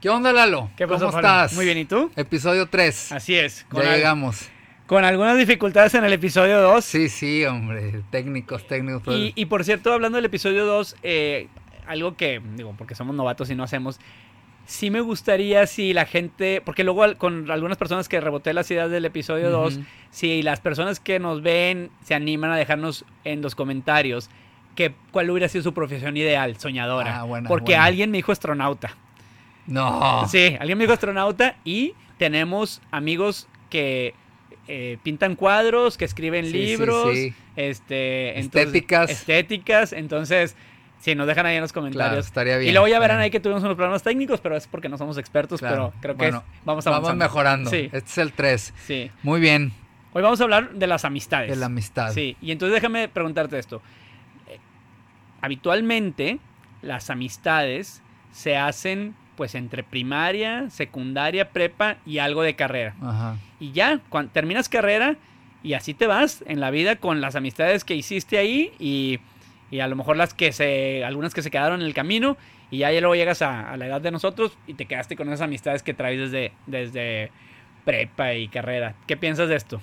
¿Qué onda, Lalo? ¿Qué pasó, ¿Cómo estás? Muy bien, ¿y tú? Episodio 3. Así es. ya al- llegamos. con algunas dificultades en el episodio 2. Sí, sí, hombre. Técnicos, técnicos. pues. Y, y por cierto, hablando del episodio 2, eh, algo que, digo, porque somos novatos y no hacemos, sí me gustaría si la gente, porque luego al- con algunas personas que reboté las ideas del episodio 2, Ujú. si las personas que nos ven se animan a dejarnos en los comentarios que cuál hubiera sido su profesión ideal, soñadora. Ah, buena, porque buena. alguien me dijo astronauta. No. Sí, alguien me dijo astronauta y tenemos amigos que eh, pintan cuadros, que escriben Sí, libros, sí. este, entonces- Estéticas. estéticas, entonces si nos dejan ahí en los Claro, comentarios. estaría bien. y luego ya verán bien. ahí que tuvimos unos problemas técnicos, pero es porque no somos expertos, Claro. pero creo que Bueno, es- vamos Vamos avanzando. mejorando. Sí, Este es el 3. sí. Muy bien. Hoy vamos a hablar de las amistades. De la amistad. Sí, y entonces déjame preguntarte esto. Eh, habitualmente las amistades se hacen pues entre primaria, secundaria, prepa y algo de carrera. Ajá. Y ya, cuando terminas carrera y así te vas en la vida con las amistades que hiciste ahí y, y a lo mejor las que se, algunas que se quedaron en el camino y ya, ya luego llegas a, a la edad de nosotros y te quedaste con esas amistades que traes desde, desde prepa y carrera. ¿Qué piensas de esto?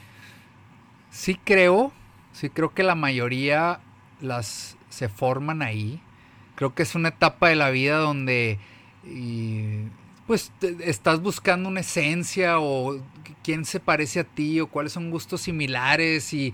Sí creo, sí creo que la mayoría las se forman ahí. Creo que es una etapa de la vida donde y, pues te- estás buscando una esencia o quién se parece a ti o cuáles son gustos similares y,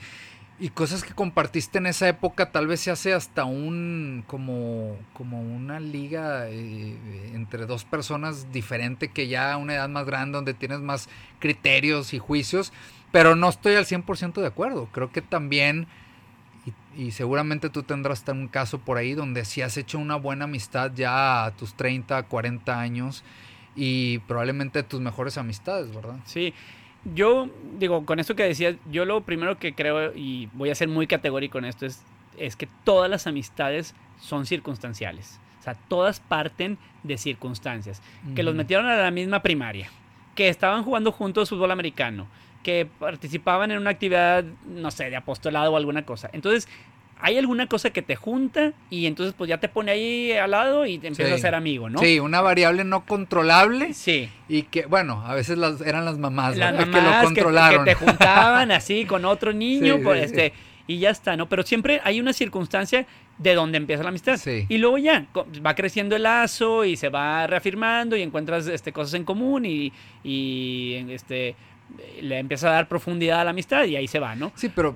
y cosas que compartiste en esa época tal vez se hace hasta un como como una liga eh, entre dos personas diferente que ya a una edad más grande donde tienes más criterios y juicios pero no estoy al 100% de acuerdo. Creo que también, y, y seguramente tú tendrás un caso por ahí donde si has hecho una buena amistad ya a tus 30, 40 años y probablemente tus mejores amistades, ¿verdad? Sí, yo digo, con esto que decías, yo lo primero que creo, y voy a ser muy categórico en esto, es, es que todas las amistades son circunstanciales. O sea, todas parten de circunstancias. Que los metieron a la misma primaria, que estaban jugando juntos fútbol americano, que participaban en una actividad, no sé, de apostolado o alguna cosa. Entonces, hay alguna cosa que te junta y entonces pues ya te pone ahí al lado y te empiezas Sí. a ser amigo, ¿no? Sí, una variable no controlable Sí. y que, bueno, a veces las, eran las mamás, las mamás que lo controlaron. que te juntaban así con otro niño, Sí, pues, sí, este, y ya está, ¿no? Pero siempre hay una circunstancia de donde empieza la amistad. Sí. Y luego ya va creciendo el lazo y se va reafirmando y encuentras este, cosas en común y, y este, le empieza a dar profundidad a la amistad y ahí se va, ¿no? Sí, pero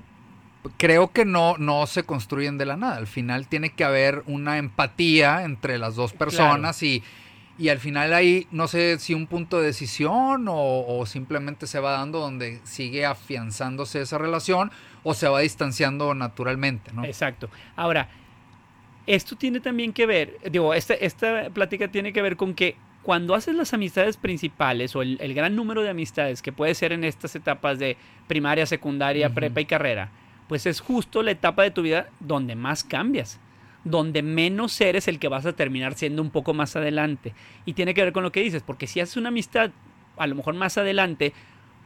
creo que no, no se construyen de la nada. Al final tiene que haber una empatía entre las dos personas y, y al final ahí no sé si un punto de decisión o, o simplemente se va dando donde sigue afianzándose esa relación o se va distanciando naturalmente, ¿no? Exacto. Ahora, esto tiene también que ver, digo, esta, esta plática tiene que ver con que cuando haces las amistades principales o el, el gran número de amistades que puede ser en estas etapas de primaria, secundaria, prepa y carrera, pues es justo la etapa de tu vida donde más cambias, donde menos eres el que vas a terminar siendo un poco más adelante. Y tiene que ver con lo que dices, porque si haces una amistad a lo mejor más adelante,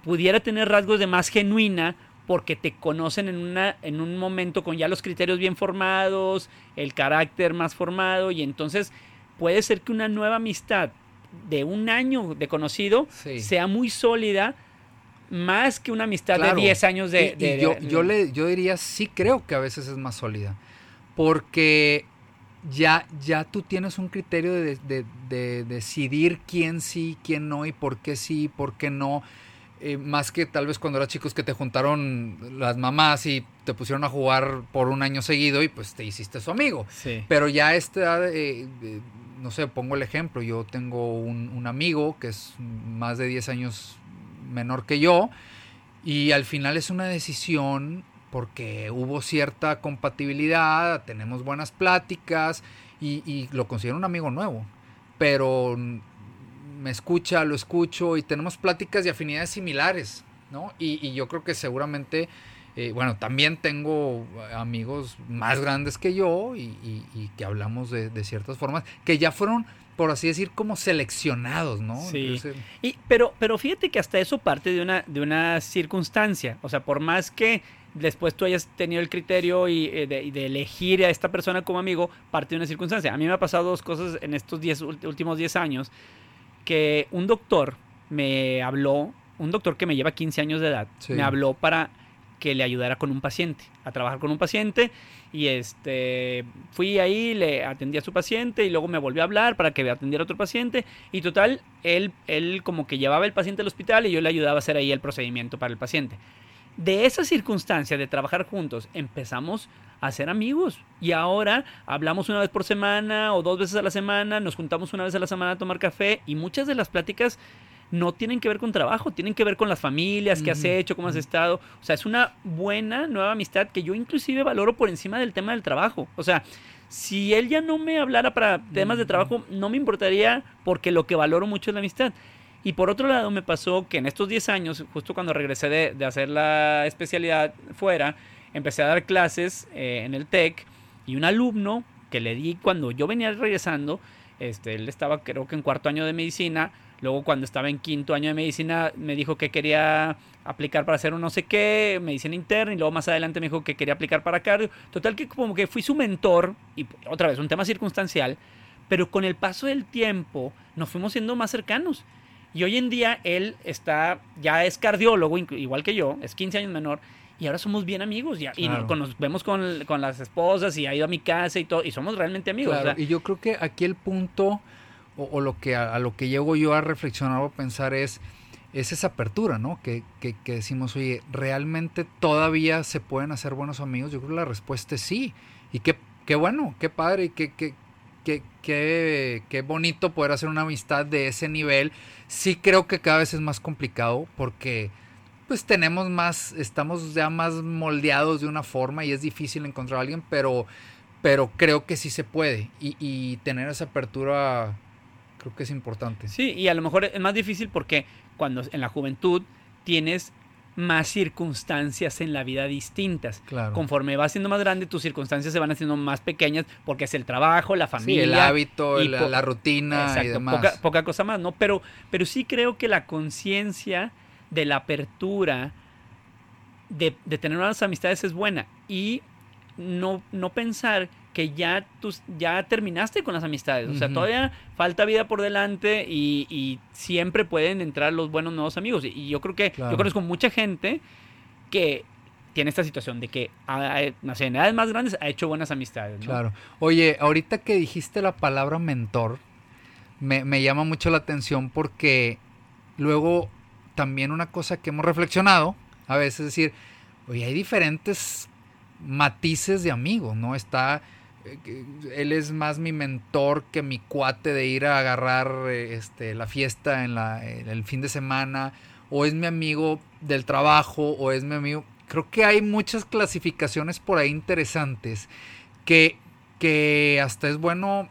pudiera tener rasgos de más genuina porque te conocen en, una, en un momento con ya los criterios bien formados, el carácter más formado y entonces puede ser que una nueva amistad de un año de conocido Sí. sea muy sólida más que una amistad Claro. de 10 años de... Y- yo, de- yo, le, yo diría, sí creo que a veces es más sólida. Porque ya, ya tú tienes un criterio de, de- de decidir quién sí, quién no, y por qué sí, por qué no. Eh, más que tal vez cuando eras chicos que te juntaron las mamás y te pusieron a jugar por un año seguido y pues te hiciste su amigo. Sí. Pero ya esta eh, eh, no sé, pongo el ejemplo, yo tengo un, un amigo que es más de 10 años menor que yo y al final es una decisión porque hubo cierta compatibilidad, tenemos buenas pláticas y, y lo considero un amigo nuevo, pero me escucha, lo escucho y tenemos pláticas y afinidades similares, ¿no? Y, y yo creo que seguramente... Eh, bueno, también tengo amigos más grandes que yo y, y- y que hablamos de, de ciertas formas que ya fueron, por así decir, como seleccionados, ¿no? Sí. Entonces, Y, pero, pero fíjate que hasta eso parte de una, de una circunstancia. O sea, por más que después tú hayas tenido el criterio y, eh, de, elegir a esta persona como amigo, parte de una circunstancia. A mí me ha pasado dos cosas en estos diez, últimos 10 años que un doctor me habló, un doctor que me lleva 15 años de edad, Sí. me habló para que le ayudara con un paciente, a trabajar con un paciente. Y este fui ahí, le atendí a su paciente y luego me volvió a hablar para que atendiera a otro paciente. Y total, él, él como que llevaba el paciente al hospital y yo le ayudaba a hacer ahí el procedimiento para el paciente. De esa circunstancia de trabajar juntos, empezamos a ser amigos. Y ahora hablamos una vez por semana o dos veces a la semana, nos juntamos una vez a la semana a tomar café y muchas de las pláticas no tienen que ver con trabajo, tienen que ver con las familias, qué has hecho, cómo has estado. O sea, es una buena nueva amistad que yo inclusive valoro por encima del tema del trabajo. O sea, si él ya no me hablara para temas de trabajo, no me importaría porque lo que valoro mucho es la amistad. Y por otro lado, me pasó que en estos 10 años, justo cuando regresé de, de hacer la especialidad fuera, empecé a dar clases eh, en el TEC y un alumno que le di cuando yo venía regresando, este, él estaba creo que en cuarto año de medicina, luego cuando estaba en quinto año de medicina me dijo que quería aplicar para hacer un no sé qué, medicina interna, y luego más adelante me dijo que quería aplicar para cardio. Total que como que fui su mentor, y otra vez, un tema circunstancial, pero con el paso del tiempo nos fuimos siendo más cercanos. Y hoy en día él está, ya es cardiólogo, igual que yo, es 15 años menor, y ahora somos bien amigos. ya- Y Claro. nos vemos con, con las esposas y ha ido a mi casa y todo, y somos realmente amigos. Claro, o sea, y yo creo que aquí el punto, o, lo que a, lo que llego yo a reflexionar o pensar es, es esa apertura, ¿no? Que, que, que decimos, oye, ¿realmente todavía se pueden hacer buenos amigos? Yo creo que la respuesta es sí. Y qué, qué bueno, qué padre, y qué, qué, qué, qué, qué bonito poder hacer una amistad de ese nivel. Sí creo que cada vez es más complicado porque pues tenemos más, estamos ya más moldeados de una forma y es difícil encontrar a alguien, pero, pero creo que sí se puede. Y tener esa apertura creo que es importante. Sí, y a lo mejor es más difícil porque cuando en la juventud tienes más circunstancias en la vida distintas. Claro. Conforme vas siendo más grande, tus circunstancias se van haciendo más pequeñas porque es el trabajo, la Sí, familia. el hábito, y la, rutina y Exacto, demás. poca, poca cosa más, ¿no? Pero, pero sí creo que la conciencia de la apertura de, de tener unas amistades es buena y no, no pensar que ya, tus, ya terminaste con las amistades. O sea, todavía falta vida por delante y, y siempre pueden entrar los buenos nuevos amigos. Y yo creo que Claro. yo conozco mucha gente que tiene esta situación de que a, no sé, en edades más grandes ha hecho buenas amistades. ¿no? Claro. Oye, ahorita que dijiste la palabra mentor, me, me llama mucho la atención porque luego también una cosa que hemos reflexionado, a veces es decir, oye, hay diferentes matices de amigos, ¿no? Está, eh, él es más mi mentor que mi cuate de ir a agarrar eh, este, la fiesta en, la, el fin de semana, o es mi amigo del trabajo, o es mi amigo... Creo que hay muchas clasificaciones por ahí interesantes que, que hasta es bueno eh,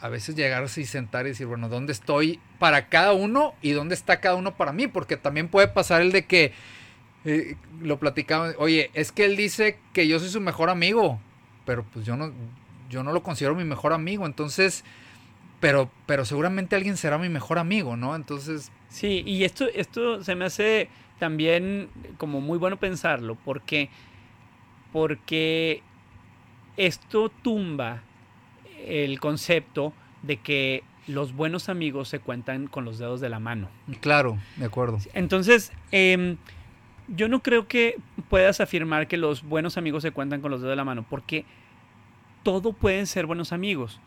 a veces llegarse y sentar y decir, bueno, ¿dónde estoy para cada uno y dónde está cada uno para mí? Porque también puede pasar el de que eh, lo platicamos, oye, es que él dice que yo soy su mejor amigo, pero pues yo no, yo no lo considero mi mejor amigo, entonces, pero, pero seguramente alguien será mi mejor amigo, ¿no? Entonces, Sí, y esto, esto se me hace también como muy bueno pensarlo, porque, porque esto tumba el concepto de que los buenos amigos se cuentan con los dedos de la mano. claro, de acuerdo. Entonces, em, yo no creo que puedas afirmar que los buenos amigos se cuentan con los dedos de la mano, porque todo pueden ser buenos amigos.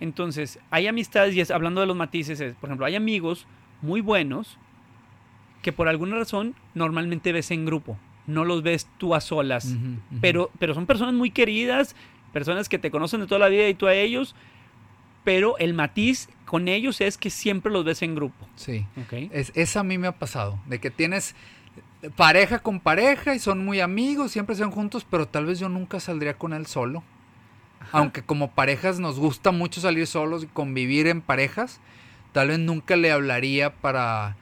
Entonces, hay amistades, y es, hablando de los matices, es, por ejemplo, hay amigos muy buenos que por alguna razón normalmente ves en grupo, no los ves tú a solas, pero, pero son personas muy queridas, personas que te conocen de toda la vida y tú a ellos, pero el matiz con ellos es que siempre los ves en grupo. Sí. Es, esa a mí me ha pasado, de que tienes pareja con pareja y son muy amigos, siempre se van juntos, pero tal vez yo nunca saldría con él solo. Aunque como parejas nos gusta mucho salir solos y convivir en parejas, tal vez nunca le hablaría para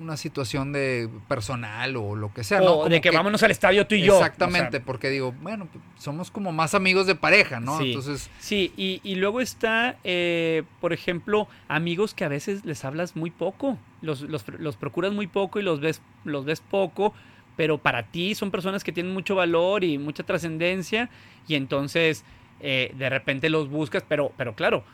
una situación de personal o lo que sea. ¿no? o Como de que, vámonos al estadio tú y yo. Exactamente, O sea, porque digo, bueno, pues, somos como más amigos de pareja, ¿no? Sí. Entonces, Sí, y, y luego está, eh, por ejemplo, amigos que a veces les hablas muy poco, los, los, los procuras muy poco y los ves, los ves poco, pero para ti son personas que tienen mucho valor y mucha trascendencia y entonces eh, de repente los buscas, pero, pero claro,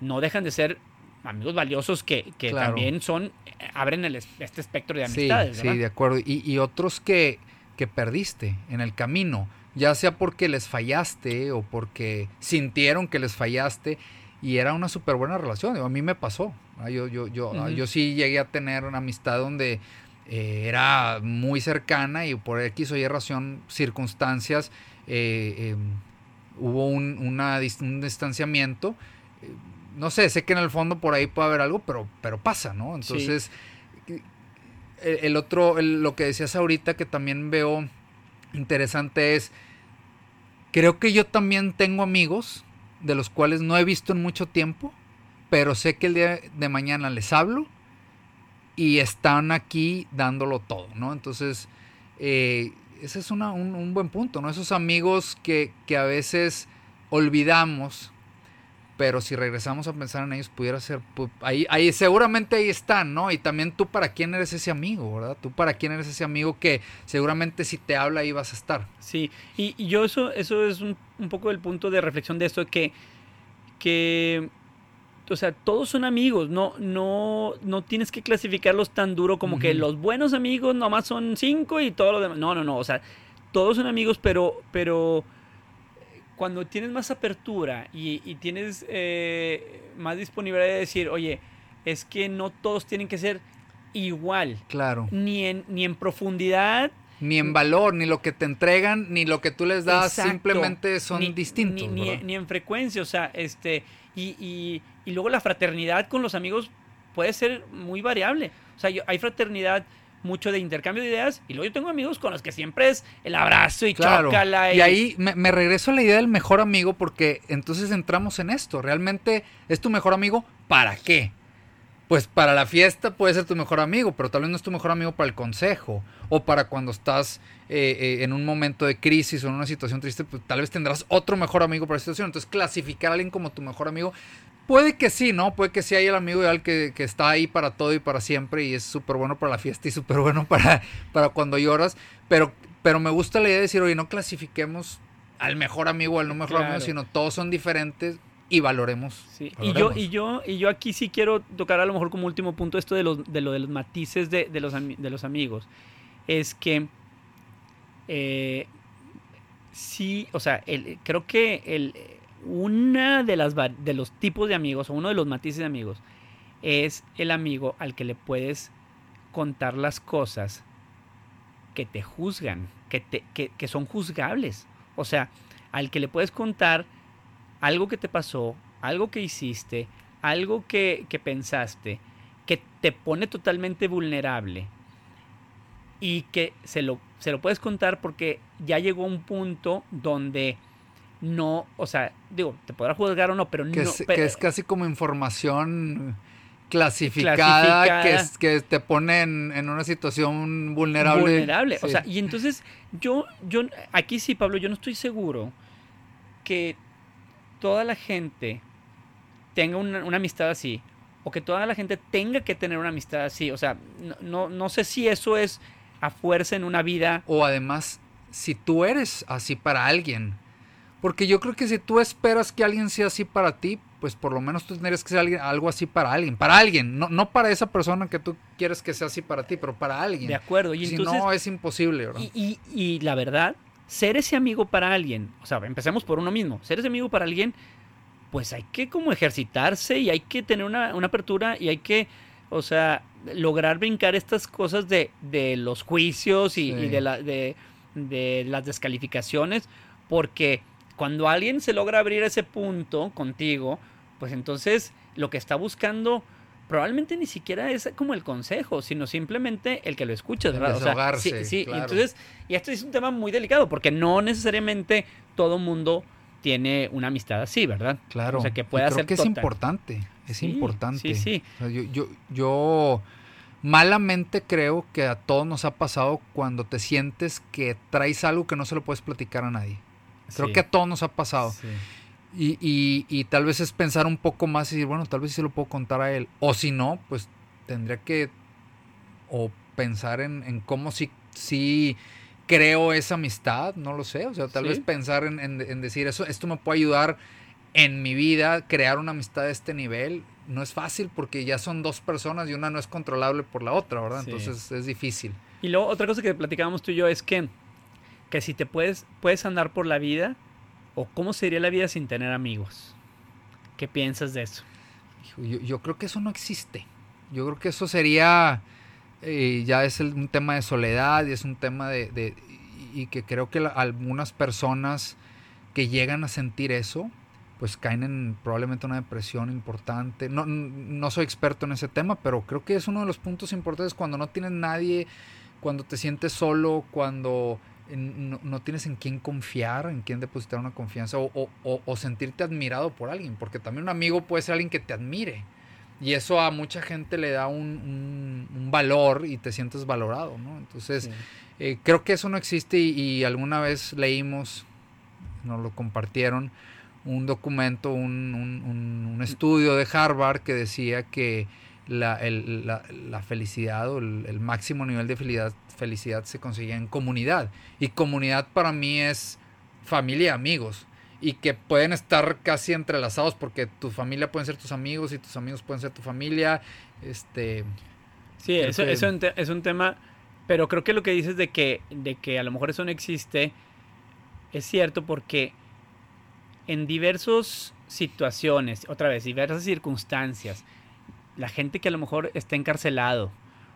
no dejan de ser amigos valiosos que, que Claro. también son, eh, abren el, es- este espectro de amistades. sí, ¿verdad? de acuerdo. Y, y otros que, que perdiste en el camino, ya sea porque les fallaste o porque sintieron que les fallaste y era una súper buena relación. A mí me pasó. ¿ah? Yo, yo, yo, Ujú. yo sí llegué a tener una amistad donde eh, era muy cercana y por X o Y razón, circunstancias, eh, eh, hubo un, una un distanciamiento. Eh, no sé, sé que en el fondo por ahí puede haber algo, pero, pero pasa, ¿no? Sí. Entonces, el, el otro, el- lo que decías ahorita que también veo interesante es, creo que yo también tengo amigos de los cuales no he visto en mucho tiempo, pero sé que el día de mañana les hablo y están aquí dándolo todo, ¿no? Entonces, eh, ese es un, un buen punto, ¿no? Esos amigos que, que a veces olvidamos, pero si regresamos a pensar en ellos, pudiera ser, ahí, ahí seguramente ahí están, ¿no? Y también tú para quién eres ese amigo, ¿verdad? Tú para quién eres ese amigo que seguramente si te habla ahí vas a estar. Sí, y, y yo eso, eso es un, un poco el punto de reflexión de esto, que, que o sea, todos son amigos, no, no, no tienes que clasificarlos tan duro como que los buenos amigos nomás son cinco y todo lo demás. No, no, no, o sea, todos son amigos, pero, pero cuando tienes más apertura y, y tienes eh, más disponibilidad de decir, oye, es que no todos tienen que ser igual, Claro. ni en, ni en profundidad, Ni en valor, ni lo que te entregan, ni lo que tú les das, Exacto. simplemente son Ni- distintos. Ni, ni en frecuencia, o sea, este, y, y- y luego la fraternidad con los amigos puede ser muy variable. O sea, yo- hay fraternidad mucho de intercambio de ideas, y luego yo tengo amigos con los que siempre es el abrazo y Claro. chócala. Y ahí me, me regreso a la idea del mejor amigo porque entonces entramos en esto. ¿Realmente es tu mejor amigo? ¿Para qué? Pues para la fiesta puede ser tu mejor amigo, pero tal vez no es tu mejor amigo para el consejo o para cuando estás eh, eh, en un momento de crisis o en una situación triste, pues tal vez tendrás otro mejor amigo para esa situación. Entonces clasificar a alguien como tu mejor amigo, puede que sí, ¿no? Puede que sí hay el amigo ideal que, que está ahí para todo y para siempre y es súper bueno para la fiesta y súper bueno para, para cuando lloras, pero, pero me gusta la idea de decir, oye, no clasifiquemos al mejor amigo o al no mejor Claro. amigo, sino todos son diferentes y valoremos. Sí, Y yo, y yo, y yo aquí sí quiero tocar a lo mejor como último punto esto de, los, de lo de los matices de, de los, de los amigos. Es que eh, sí, o sea, el- creo que el, una de las de los tipos de amigos, o uno de los matices de amigos, es el amigo al que le puedes contar las cosas que te juzgan, que, te, que, que son juzgables. O sea, al que le puedes contar algo que te pasó, algo que hiciste, algo que, que pensaste, que te pone totalmente vulnerable y que se lo, se lo puedes contar porque ya llegó un punto donde no, o sea, digo, te podrá juzgar o no, pero que, no. es, pero- que es casi como información clasificada, Clasificada. Que, es, que te pone en, en una situación vulnerable. vulnerable. O sea, y entonces yo, yo, aquí sí, Pablo, yo no estoy seguro que toda la gente tenga una, una amistad así, o que toda la gente tenga que tener una amistad así. O sea, no, no, no sé si eso es a fuerza en una vida. O además, si tú eres así para alguien. Porque yo creo que si tú esperas que alguien sea así para ti, pues por lo menos tú tendrías que ser alguien- algo así para alguien. Para alguien, no, no para esa persona que tú quieres que sea así para ti, pero para alguien. De acuerdo. Y si entonces, no, es imposible, ¿verdad? y, y- y la verdad, ser ese amigo para alguien, o sea, empecemos por uno mismo, ser ese amigo para alguien, pues hay que como ejercitarse y hay que tener una, una apertura y hay que, o sea, lograr brincar estas cosas de, de los juicios y, Sí. y de, la, de, de las descalificaciones, porque cuando alguien se logra abrir ese punto contigo, pues entonces lo que está buscando probablemente ni siquiera es como el consejo, sino simplemente el que lo escuchas, El ¿verdad? O sea, desahogarse, sí, sí, y entonces, y esto es un tema muy delicado, porque no necesariamente todo mundo tiene una amistad así, ¿verdad? Claro. O sea, que pueda creo ser que es importante. Es Sí, importante. sí, sí. O sea, yo, yo, yo malamente creo que a todos nos ha pasado cuando te sientes que traes algo que no se lo puedes platicar a nadie. Creo Sí, que a todos nos ha pasado. sí. Y, y- y tal vez es pensar un poco más y decir, bueno, tal vez sí lo puedo contar a él. O si no, pues tendría que o pensar en, en cómo sí, sí creo esa amistad, no lo sé. O sea, tal Sí. vez pensar en, en- en decir, eso, esto me puede ayudar en mi vida, crear una amistad de este nivel. no es fácil porque ya son dos personas y una no es controlable por la otra, ¿verdad? Sí. Entonces es difícil. Y luego otra cosa que platicábamos tú y yo es que, que si te puedes, puedes andar por la vida, o cómo sería la vida sin tener amigos. ¿Qué piensas de eso? Yo, creo que eso no existe. Yo creo que eso sería, eh, ya es un tema de soledad y es un tema de, y que creo que algunas personas que llegan a sentir eso, pues caen en probablemente una depresión importante. No, no soy experto en ese tema, pero creo que es uno de los puntos importantes cuando no tienes nadie, cuando te sientes solo, cuando en- no, no tienes en quién confiar, en quién depositar una confianza o, o- o- o sentirte admirado por alguien, porque también un amigo puede ser alguien que te admire. Y eso a mucha gente le da un, un- un valor y te sientes valorado, ¿no? Entonces, Sí. eh, creo que eso no existe y, y alguna vez leímos, nos lo compartieron, un documento, un, un- un- un estudio de Harvard que decía que la, el- la- la felicidad o el, el máximo nivel de felicidad, felicidad se conseguía en comunidad. Y comunidad para mí es familia y amigos. Y que pueden estar casi entrelazados porque tu familia pueden ser tus amigos y tus amigos pueden ser tu familia. Este, Sí, eso, que- eso ente- es un tema, pero creo que lo que dices de que, de que a lo mejor eso no existe es cierto porque en diversas situaciones, otra vez, diversas circunstancias, la gente que a lo mejor está encarcelado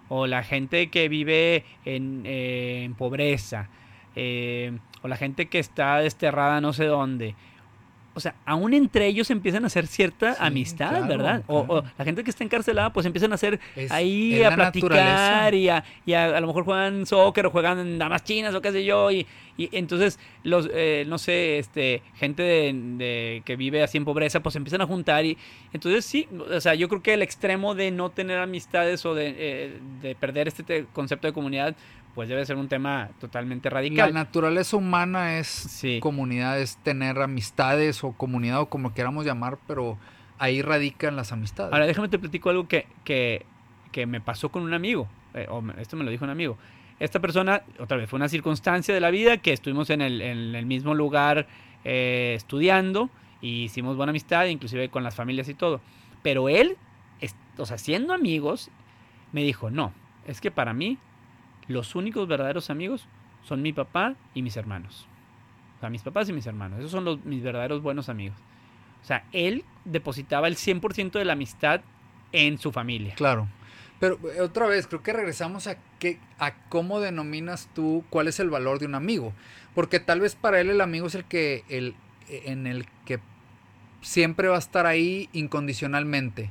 o la gente que vive en, eh, pobreza eh, o la gente que está desterrada no sé dónde. O sea, aún entre ellos empiezan a hacer cierta Sí, amistad, claro, ¿verdad? O- la gente que está encarcelada, pues empiezan a hacer es- ahí es a la platicar y, a, y a, a lo mejor juegan soccer o juegan damas chinas o qué sé yo y, y entonces los eh, no sé este gente de, de- que vive así en pobreza pues empiezan a juntar y entonces sí o sea yo creo que el extremo de no tener amistades o de, eh, de perder este te- concepto de comunidad pues debe ser un tema totalmente La radical naturaleza humana es sí comunidad, es tener amistades o comunidad o como queramos llamar, pero ahí radican las amistades. Ahora déjame te platico algo que, que, que me pasó con un amigo. eh, o esto me lo dijo un amigo. Esta persona, otra vez, fue una circunstancia de la vida que estuvimos en el, en el mismo lugar eh, estudiando y hicimos buena amistad, inclusive con las familias y todo. Pero él, es- o sea, siendo amigos, me dijo, no, es que para mí los únicos verdaderos amigos son mi papá y mis hermanos. O sea, mis papás y mis hermanos. Esos son mis verdaderos buenos amigos. O sea, él depositaba el 100% de la amistad en su familia. Claro. Pero eh, otra vez, creo que regresamos a, qué, a cómo denominas tú cuál es el valor de un amigo. Porque tal vez para él el amigo es el que, el, en el que siempre va a estar ahí incondicionalmente.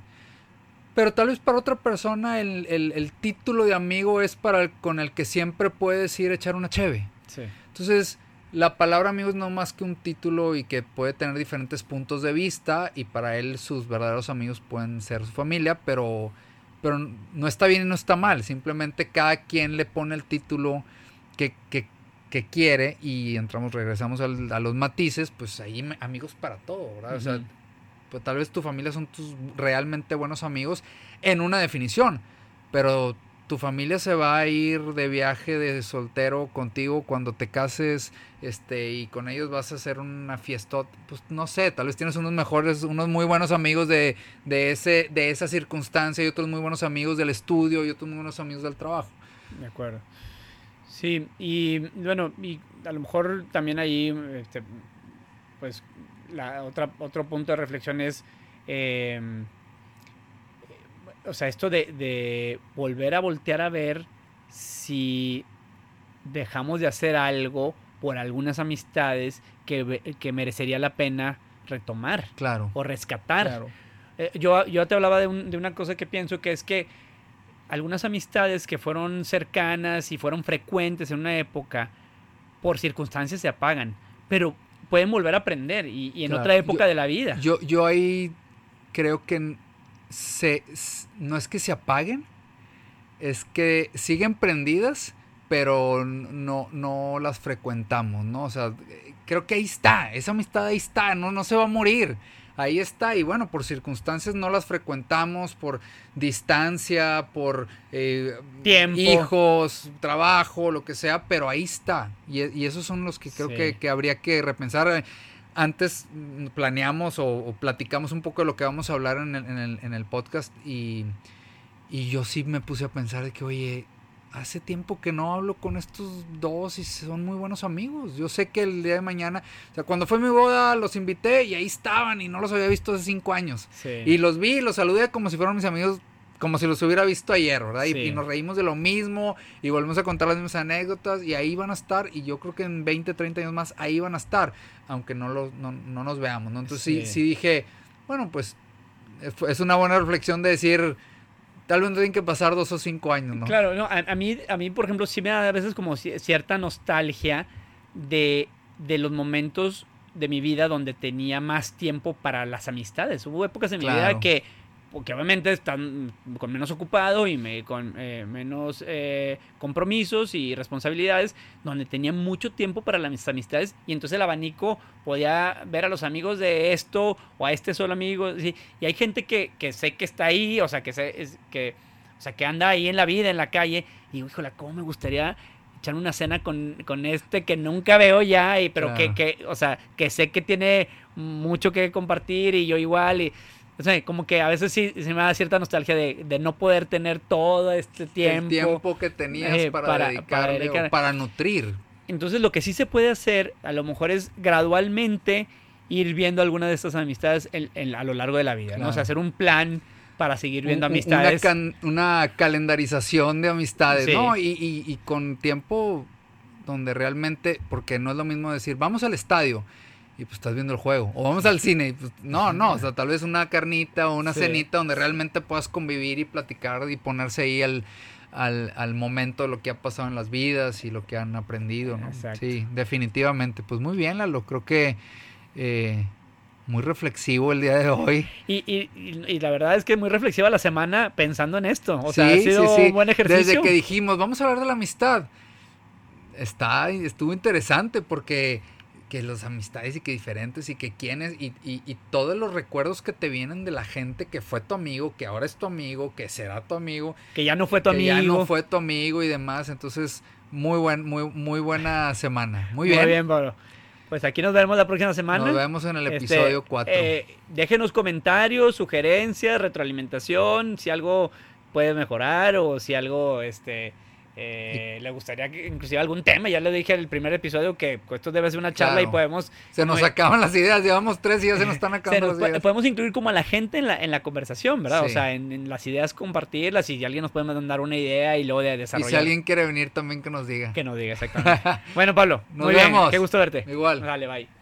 Pero tal vez para otra persona el, el- el título de amigo es para el con el que siempre puedes ir a echar una cheve. Sí. Entonces, la palabra amigo es no más que un título y que puede tener diferentes puntos de vista y para él sus verdaderos amigos pueden ser su familia, pero, pero no está bien y no está mal, simplemente cada quien le pone el título que, que- que quiere y entramos, regresamos al- a los matices, pues ahí amigos para todo, ¿verdad? O sea. Pues tal vez tu familia son tus realmente buenos amigos en una definición, pero tu familia se va a ir de viaje de soltero contigo cuando te cases, este, y con ellos vas a hacer una fiestota, pues no sé, tal vez tienes unos mejores, unos muy buenos amigos de, de ese, de esa circunstancia y otros muy buenos amigos del estudio y otros muy buenos amigos del trabajo. De acuerdo. Sí, y bueno, y a lo mejor también ahí, este, pues, la otra, otro punto de reflexión es, eh, o sea, esto de, de volver a voltear a ver si dejamos de hacer algo por algunas amistades que, que merecería la pena retomar Claro. o rescatar. Claro. Eh, yo, yo te hablaba de, un- de una cosa que pienso que es que algunas amistades que fueron cercanas y fueron frecuentes en una época, por circunstancias se apagan, pero pueden volver a aprender y, y en Claro. otra época Yo- de la vida. Yo, yo ahí creo que se, no es que se apaguen, es que siguen prendidas, pero no, no las frecuentamos, ¿no? O sea, eh, creo que ahí está, esa amistad ahí está, no, no se va a morir. Ahí está, y bueno, por circunstancias no las frecuentamos, por distancia, por eh, Tiempo. hijos, trabajo, lo que sea, pero ahí está. Y, y esos son los que creo Sí. que, que habría que repensar. antes planeamos o, o platicamos un poco de lo que vamos a hablar en el, en el, en el podcast y, y yo sí me puse a pensar de que, oye, hace tiempo que no hablo con estos dos y son muy buenos amigos. Yo sé que el día de mañana, o sea, cuando fue mi boda los invité y ahí estaban y no los había visto hace cinco años. Sí. Y los vi y los saludé como si fueran mis amigos, como si los hubiera visto ayer, ¿verdad? Y- Sí. Y, nos reímos de lo mismo y volvemos a contar las mismas anécdotas y ahí van a estar y yo creo que en 20, 30 años más ahí van a estar, aunque no, los, no, no nos veamos, ¿no? Entonces sí. Sí. sí dije, bueno, pues es- es una buena reflexión de decir, tal vez no tienen que pasar dos o cinco años, ¿no? Claro, no, a, a mí, a mí, por ejemplo, sí me da a veces como ci- cierta nostalgia de, de los momentos de mi vida donde tenía más tiempo para las amistades. Hubo épocas de mi vida que, porque obviamente están con menos ocupado y me, con eh, menos eh, compromisos y responsabilidades, donde tenía mucho tiempo para las amistades y entonces el abanico podía ver a los amigos de esto o a este solo amigo. sí. Y hay gente que, que sé que está ahí, o sea, que, sé, es, que, o sea, que anda ahí en la vida, en la calle, y digo, híjole, ¿cómo me gustaría echar una cena con, con este que nunca veo ya, y, pero Claro. que, que, o sea, que sé que tiene mucho que compartir y yo igual, y, o sea, como que a veces sí se me da cierta nostalgia de, de no poder tener todo este tiempo. El tiempo que tenías eh, para, para- dedicarle para o para nutrir. Entonces lo que sí se puede hacer, a lo mejor es gradualmente ir viendo algunas de estas amistades en- en- a lo largo de la vida, ¿no? O sea, hacer un plan para seguir viendo un- amistades. Una, can- una calendarización de amistades, Sí. ¿no? Y, y- y con tiempo donde realmente, porque no es lo mismo decir, vamos al estadio y pues estás viendo el juego, o vamos al cine y pues no, no, o sea, tal vez una carnita o una Sí. cenita donde realmente puedas convivir y platicar y ponerse ahí al, al, al momento de lo que ha pasado en las vidas y lo que han aprendido, ¿no? Exacto. Sí, definitivamente. Pues muy bien, Lalo, creo que eh, muy reflexivo el día de hoy. Y, y- y- la verdad es que muy reflexiva la semana pensando en esto. O sea, Sí, ha sido sí, sí. un buen ejercicio. Desde que dijimos, vamos a hablar de la amistad, está, estuvo interesante porque que las amistades y que diferentes y que quiénes y, y- y todos los recuerdos que te vienen de la gente que fue tu amigo, que ahora es tu amigo, que será tu amigo, que ya no fue tu que amigo. ya no fue tu amigo y demás. Entonces, muy buen, muy, muy buena semana. Muy bien. Muy bien, Pablo. Pues aquí nos vemos la próxima semana. Nos vemos en el Este, episodio 4. eh, déjenos comentarios, sugerencias, retroalimentación, si algo puede mejorar o si algo este eh, le gustaría que inclusive algún tema. Ya le dije en el primer episodio que esto debe ser una charla y podemos se nos acaban las ideas, llevamos tres y ya se nos están acabando nos las ideas. podemos incluir como a la gente en la, en la conversación, ¿verdad? O sea, en, en las ideas compartirlas y si alguien nos puede mandar una idea y luego de Y desarrollar. si alguien quiere venir también que nos diga. Que nos diga exactamente. bueno, Pablo, Nos muy bien. vemos. Qué gusto verte. Igual. Dale, bye.